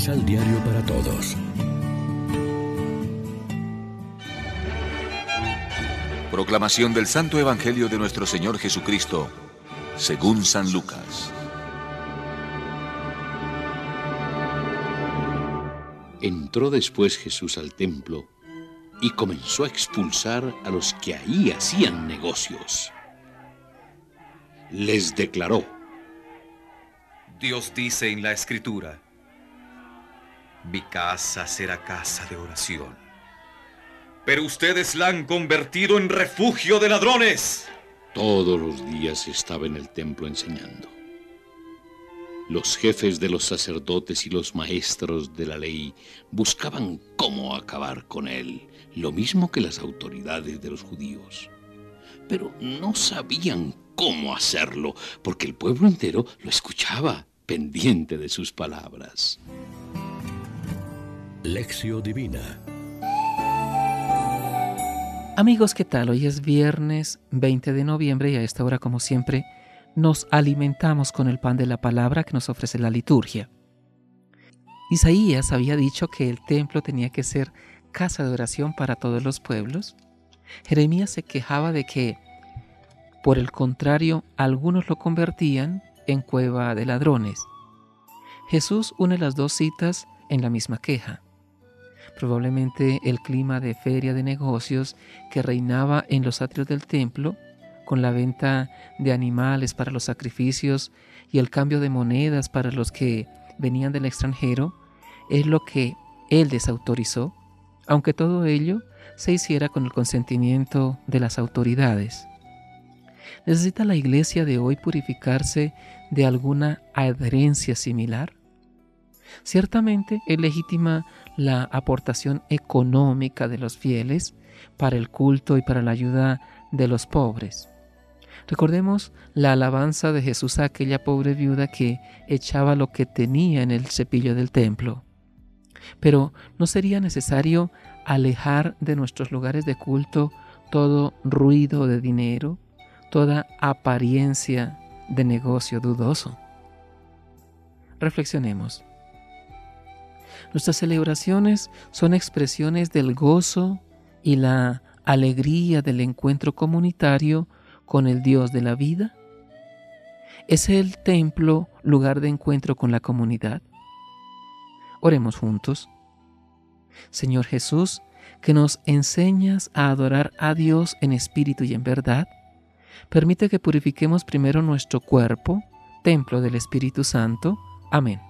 Misal Diario para Todos. Proclamación del Santo Evangelio de nuestro Señor Jesucristo, según San Lucas. Entró después Jesús al templo y comenzó a expulsar a los que ahí hacían negocios. Les declaró, Dios dice en la Escritura, mi casa será casa de oración. Pero ustedes la han convertido en refugio de ladrones. Todos los días estaba en el templo enseñando. Los jefes de los sacerdotes y los maestros de la ley buscaban cómo acabar con él, lo mismo que las autoridades de los judíos. Pero no sabían cómo hacerlo, porque el pueblo entero lo escuchaba, pendiente de sus palabras. Lección Divina Amigos, ¿qué tal? Hoy es viernes 20 de noviembre y a esta hora, como siempre, nos alimentamos con el pan de la palabra que nos ofrece la liturgia. Isaías había dicho que el templo tenía que ser casa de oración para todos los pueblos. Jeremías se quejaba de que, por el contrario, algunos lo convertían en cueva de ladrones. Jesús une las dos citas en la misma queja. Probablemente el clima de feria de negocios que reinaba en los atrios del templo con la venta de animales para los sacrificios y el cambio de monedas para los que venían del extranjero, es lo que él desautorizó, aunque todo ello se hiciera con el consentimiento de las autoridades. ¿Necesita la iglesia de hoy purificarse de alguna adherencia similar? Ciertamente es legítima la aportación económica de los fieles para el culto y para la ayuda de los pobres. Recordemos la alabanza de Jesús a aquella pobre viuda que echaba lo que tenía en el cepillo del templo. Pero ¿no sería necesario alejar de nuestros lugares de culto todo ruido de dinero, toda apariencia de negocio dudoso? Reflexionemos. Nuestras celebraciones son expresiones del gozo y la alegría del encuentro comunitario con el Dios de la vida? ¿Es el templo lugar de encuentro con la comunidad? Oremos juntos. Señor Jesús, que nos enseñas a adorar a Dios en espíritu y en verdad, permite que purifiquemos primero nuestro cuerpo, templo del Espíritu Santo. Amén.